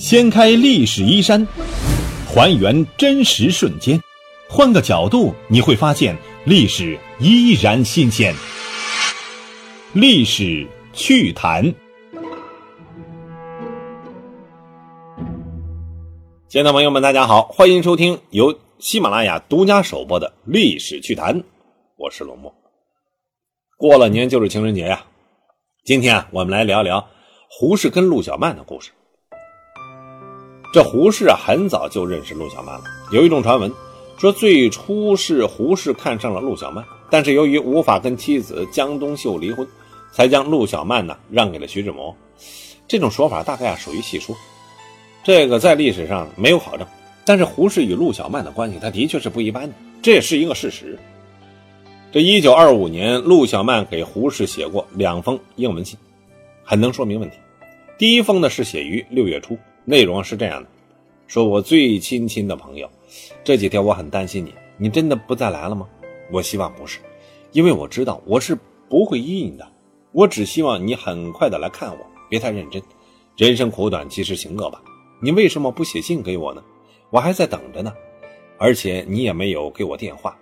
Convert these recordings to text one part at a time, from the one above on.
掀开历史衣衫，还原真实瞬间，换个角度你会发现历史依然新鲜。历史趣谈，亲爱的朋友们，大家好，欢迎收听由喜马拉雅独家首播的《历史趣谈》，我是龙墨。过了年就是情人节呀，今天啊，我们来聊聊胡适跟陆小曼的故事。这胡适啊，很早就认识陆小曼了。有一种传闻说，最初是胡适看上了陆小曼，但是由于无法跟妻子江冬秀离婚，才将陆小曼呢让给了徐志摩。这种说法大概啊属于戏说，这个在历史上没有考证。但是胡适与陆小曼的关系，他的确是不一般的，这也是一个事实。这一九二五年，陆小曼给胡适写过两封英文信，很能说明问题。第一封呢是写于六月初。内容是这样的：说我最亲亲的朋友，这几天我很担心你，你真的不再来了吗？我希望不是，因为我知道我是不会依你的。我只希望你很快的来看我，别太认真。人生苦短，及时行乐吧。你为什么不写信给我呢？我还在等着呢，而且你也没有给我电话。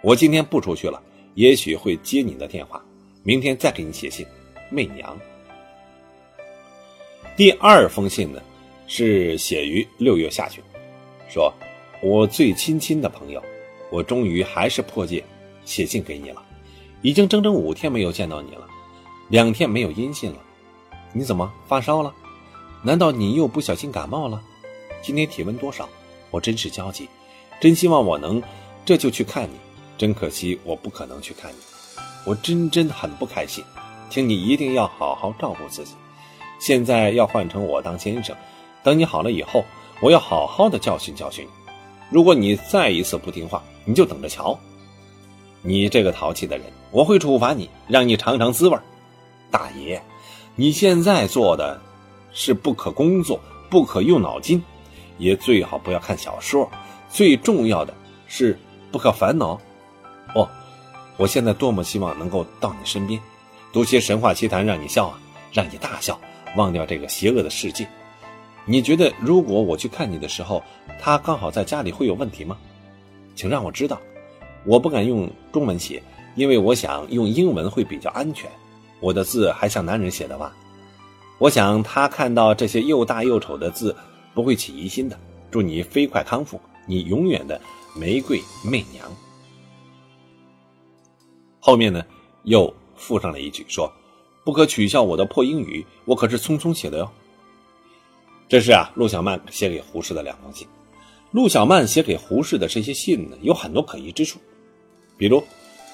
我今天不出去了，也许会接你的电话。明天再给你写信，媚娘。第二封信呢？是写于六月下旬，说：“我最亲亲的朋友，我终于还是破戒写信给你了。已经整整五天没有见到你了，两天没有音信了。你怎么发烧了？难道你又不小心感冒了？今天体温多少？我真是焦急，真希望我能这就去看你。真可惜我不可能去看你，我真真很不开心。请你一定要好好照顾自己。现在要换成我当先生。”等你好了以后，我要好好的教训教训你。如果你再一次不听话，你就等着瞧。你这个淘气的人，我会处罚你，让你尝尝滋味。大爷，你现在做的是不可工作，不可用脑筋，也最好不要看小说。最重要的是不可烦恼。哦，我现在多么希望能够到你身边，读些神话奇谈，让你笑啊，让你大笑，忘掉这个邪恶的世界。你觉得如果我去看你的时候，他刚好在家里会有问题吗？请让我知道，我不敢用中文写，因为我想用英文会比较安全。我的字还像男人写的吧？我想他看到这些又大又丑的字不会起疑心的。祝你飞快康复，你永远的玫瑰媚娘。后面呢，又附上了一句说：“不可取笑我的破英语，我可是匆匆写的哟。”这是啊，陆小曼写给胡适的两封信。陆小曼写给胡适的这些信呢，有很多可疑之处，比如，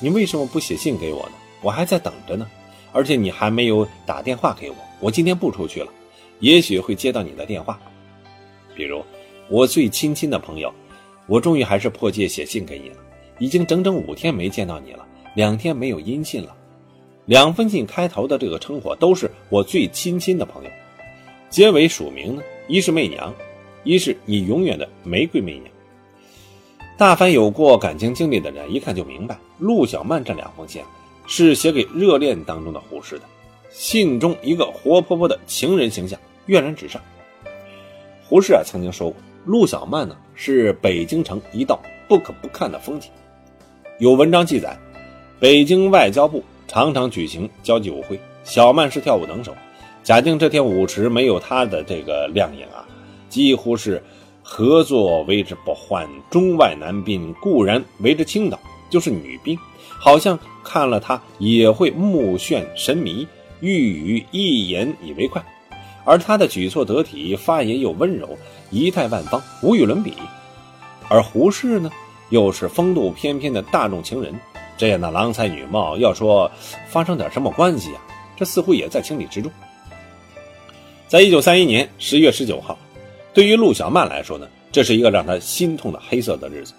你为什么不写信给我呢？我还在等着呢，而且你还没有打电话给我。我今天不出去了，也许会接到你的电话。比如，我最亲亲的朋友，我终于还是破戒写信给你了。已经整整五天没见到你了，两天没有音信了。两封信开头的这个称呼都是我最亲亲的朋友。结尾署名呢，一是媚娘，一是你永远的玫瑰媚娘。大凡有过感情经历的人，一看就明白，陆小曼这两封信是写给热恋当中的胡适的。信中一个活泼泼的情人形象跃然纸上。胡适啊曾经说过，陆小曼呢是北京城一道不可不看的风景。有文章记载，北京外交部常常举行交际舞会，小曼是跳舞能手。贾静这天舞池没有他的这个亮影啊，几乎是合作为之不欢。中外男宾固然为之倾倒，就是女宾，好像看了他也会目眩神迷，欲语一言以为快。而他的举措得体，发言又温柔，仪态万方，无与伦比。而胡适呢，又是风度翩翩的大众情人，这样的郎才女貌，要说发生点什么关系啊，这似乎也在情理之中。在一九三一年十月十九号，对于陆小曼来说呢，这是一个让她心痛的黑色的日子。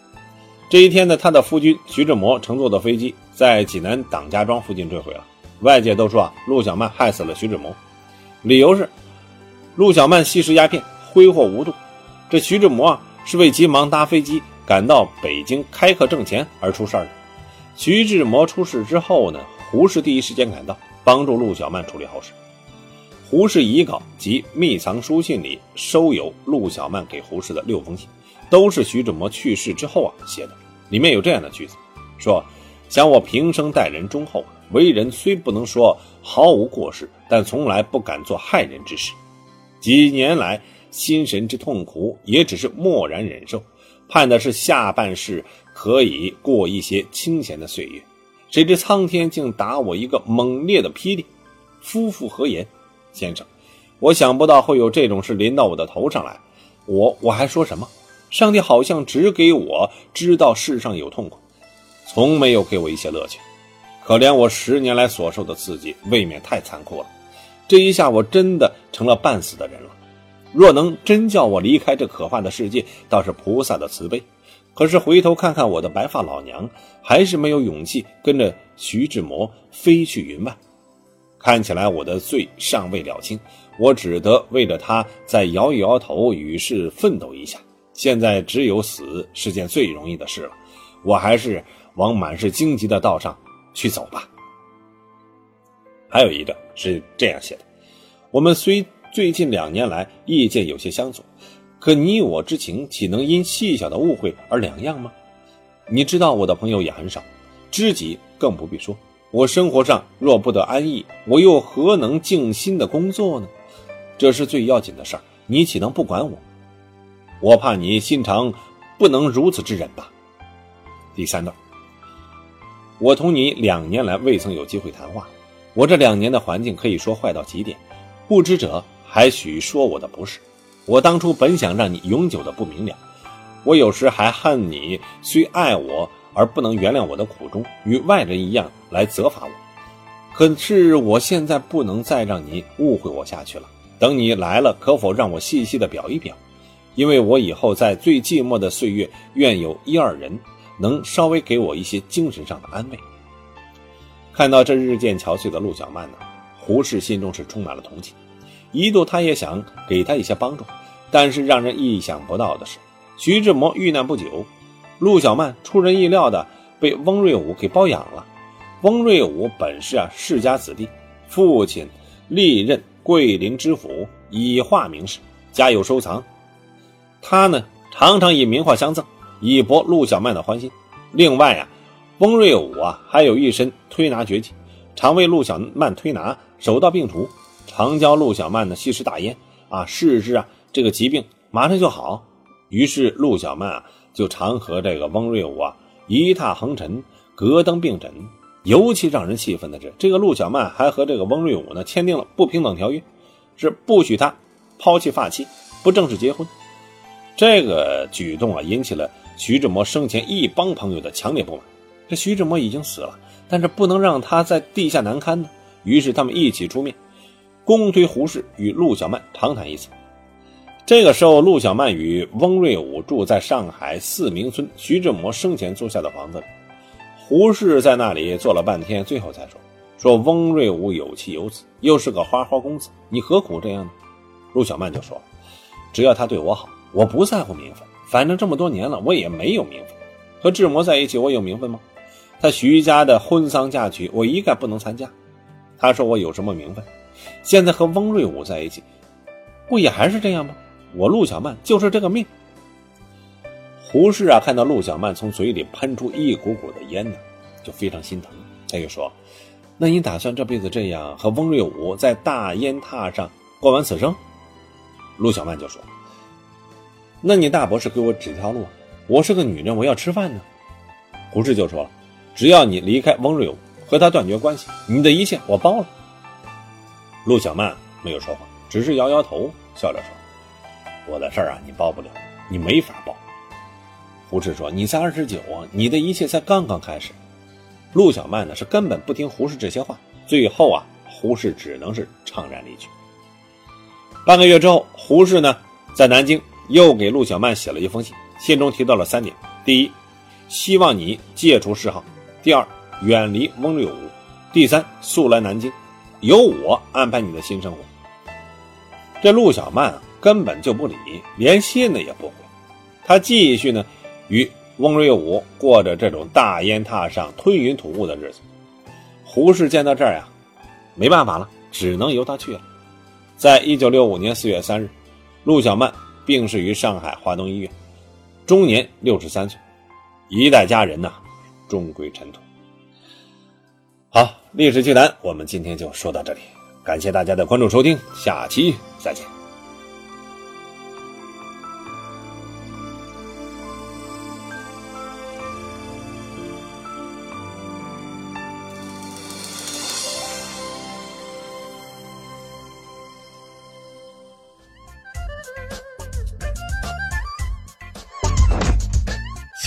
这一天呢，她的夫君徐志摩乘坐的飞机在济南党家庄附近坠毁了。外界都说啊，陆小曼害死了徐志摩，理由是陆小曼吸食鸦片，挥霍无度。这徐志摩啊，是为急忙搭飞机赶到北京开课挣钱而出事儿的。徐志摩出事之后呢，胡适第一时间赶到，帮助陆小曼处理后事。胡适遗稿及秘藏书信里收有陆小曼给胡适的六封信，都是徐志摩去世之后啊写的。里面有这样的句子，说：“想我平生待人忠厚，为人虽不能说毫无过失，但从来不敢做害人之事。几年来心神之痛苦，也只是默然忍受，盼的是下半世可以过一些清闲的岁月。谁知苍天竟打我一个猛烈的霹雳！夫复何言？先生，我想不到会有这种事临到我的头上来，我我还说什么？”上帝好像只给我知道世上有痛苦，从没有给我一些乐趣。可怜我十年来所受的刺激，未免太残酷了。这一下，我真的成了半死的人了。若能真叫我离开这可怕的世界，倒是菩萨的慈悲。可是回头看看我的白发老娘，还是没有勇气跟着徐志摩飞去云外。看起来我的罪尚未了清，我只得为了他再摇一摇头，与世奋斗一下。现在只有死是件最容易的事了，我还是往满是荆棘的道上去走吧。还有一个是这样写的：我们虽最近两年来意见有些相左，可你我之情岂能因细小的误会而两样吗？你知道我的朋友也很少，知己更不必说。我生活上若不得安逸，我又何能静心的工作呢？这是最要紧的事儿，你岂能不管我？我怕你心肠不能如此之忍吧。第三段，我同你两年来未曾有机会谈话，我这两年的环境可以说坏到极点，不知者还许说我的不是。我当初本想让你永久的不明了，我有时还恨你虽爱我而不能原谅我的苦衷，与外人一样来责罚我。可是我现在不能再让你误会我下去了。等你来了，可否让我细细的表一表？因为我以后在最寂寞的岁月，愿有一二人能稍微给我一些精神上的安慰。看到这日渐憔悴的陆小曼呢，胡适心中是充满了同情，一度他也想给他一些帮助。但是让人意想不到的是，徐志摩遇难不久，陆小曼出人意料的被翁瑞武给包养了。翁瑞武本是啊世家子弟，父亲历任桂林知府，以画名士，家有收藏。他呢，常常以名画相赠，以博陆小曼的欢心。另外啊，翁瑞武啊，还有一身推拿绝技，常为陆小曼推拿，手到病除，常教陆小曼呢吸食大烟啊，试之啊，这个疾病马上就好。于是陆小曼啊，就常和这个翁瑞武啊一榻横陈，隔登并枕。尤其让人气愤的是，这个陆小曼还和这个翁瑞武呢签订了不平等条约，是不许他抛弃发妻，不正式结婚。这个举动啊，引起了徐志摩生前一帮朋友的强烈不满。这徐志摩已经死了，但是不能让他在地下难堪呢。于是他们一起出面，公推胡适与陆小曼长谈一次。这个时候，陆小曼与翁瑞武住在上海四明村徐志摩生前租下的房子里。胡适在那里坐了半天，最后才说：“说翁瑞武有妻有子，又是个花花公子，你何苦这样呢？”陆小曼就说：“只要他对我好。”我不在乎名分，反正这么多年了，我也没有名分。和志摩在一起，我有名分吗？他徐家的婚丧嫁娶，我一概不能参加。他说我有什么名分？现在和翁瑞武在一起，不也还是这样吗？我陆小曼就是这个命。胡适啊，看到陆小曼从嘴里喷出一股股的烟呢，就非常心疼。他就说：“那你打算这辈子这样和翁瑞武在大烟榻上过完此生？”陆小曼就说。那你大伯是给我指条路，我是个女人，我要吃饭呢。胡适就说：“只要你离开翁瑞武，和他断绝关系，你的一切我包了。”陆小曼没有说话，只是摇摇头，笑着说：“我的事儿啊，你包不了，你没法包。”胡适说：“你才二十九啊，你的一切才刚刚开始。”陆小曼呢是根本不听胡适这些话，最后啊，胡适只能是怅然离去。半个月之后，胡适呢在南京。又给陆小曼写了一封信，信中提到了三点：第一，希望你戒除嗜好；第二，远离翁瑞武；第三，速来南京，由我安排你的新生活。这陆小曼啊根本就不理，连信呢也不回，他继续呢与翁瑞武过着这种大烟榻上吞云吐雾的日子。胡适见到这儿呀，没办法了，只能由他去了。在一九六五年四月三日，陆小曼病逝于上海华东医院，终年六十三岁。一代佳人呐，终归尘土。好，历史趣谈，我们今天就说到这里，感谢大家的关注收听，下期再见。